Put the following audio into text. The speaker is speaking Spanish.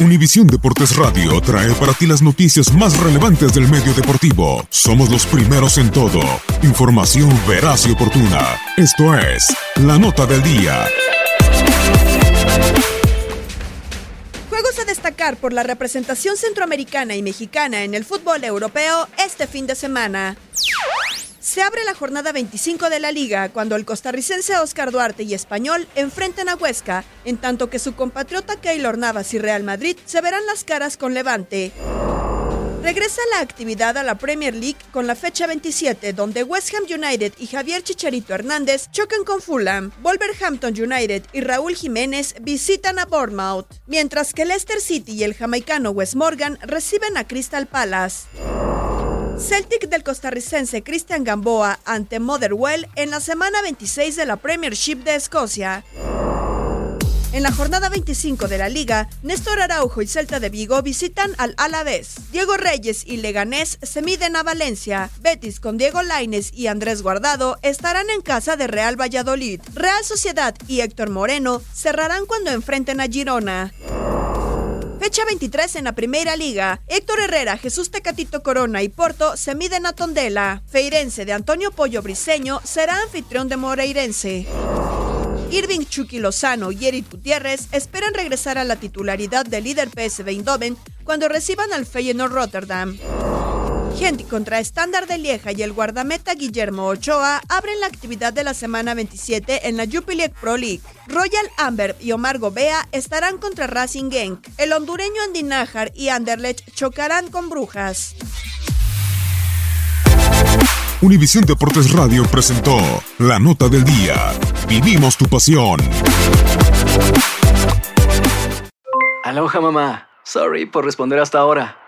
Univisión Deportes Radio trae para ti las noticias más relevantes del medio deportivo. Somos los primeros en todo. Información veraz y oportuna. Esto es La Nota del Día. Juegos a destacar por la representación centroamericana y mexicana en el fútbol europeo este fin de semana. Se abre la jornada 25 de la liga cuando el costarricense Oscar Duarte y Español enfrenten a Huesca, en tanto que su compatriota Keylor Navas y Real Madrid se verán las caras con Levante. Regresa la actividad a la Premier League con la fecha 27, donde West Ham United y Javier Chicharito Hernández chocan con Fulham, Wolverhampton United y Raúl Jiménez visitan a Bournemouth, mientras que Leicester City y el jamaicano Wes Morgan reciben a Crystal Palace. Celtic del costarricense Christian Gamboa ante Motherwell en la semana 26 de la Premiership de Escocia. En la jornada 25 de la liga, Néstor Araujo y Celta de Vigo visitan al Alavés. Diego Reyes y Leganés se miden a Valencia. Betis con Diego Laines y Andrés Guardado estarán en casa de Real Valladolid. Real Sociedad y Héctor Moreno cerrarán cuando enfrenten a Girona. Fecha 23 en la Primera Liga. Héctor Herrera, Jesús Tecatito Corona y Porto se miden a Tondela. Feirense de Antonio Pollo Briseño será anfitrión de Moreirense. Irving Chucky Lozano y Eric Gutiérrez esperan regresar a la titularidad del líder PSV Eindhoven cuando reciban al Feyenoord Rotterdam. Gente contra Estándar de Lieja y el guardameta Guillermo Ochoa abren la actividad de la semana 27 en la Jupiler Pro League. Royal Amber y Omar Gobea estarán contra Racing Genk. El hondureño Andy Nájar y Anderlecht chocarán con Brujas. Univisión Deportes Radio presentó La Nota del Día. Vivimos tu pasión. Aloha mamá. Sorry por responder hasta ahora.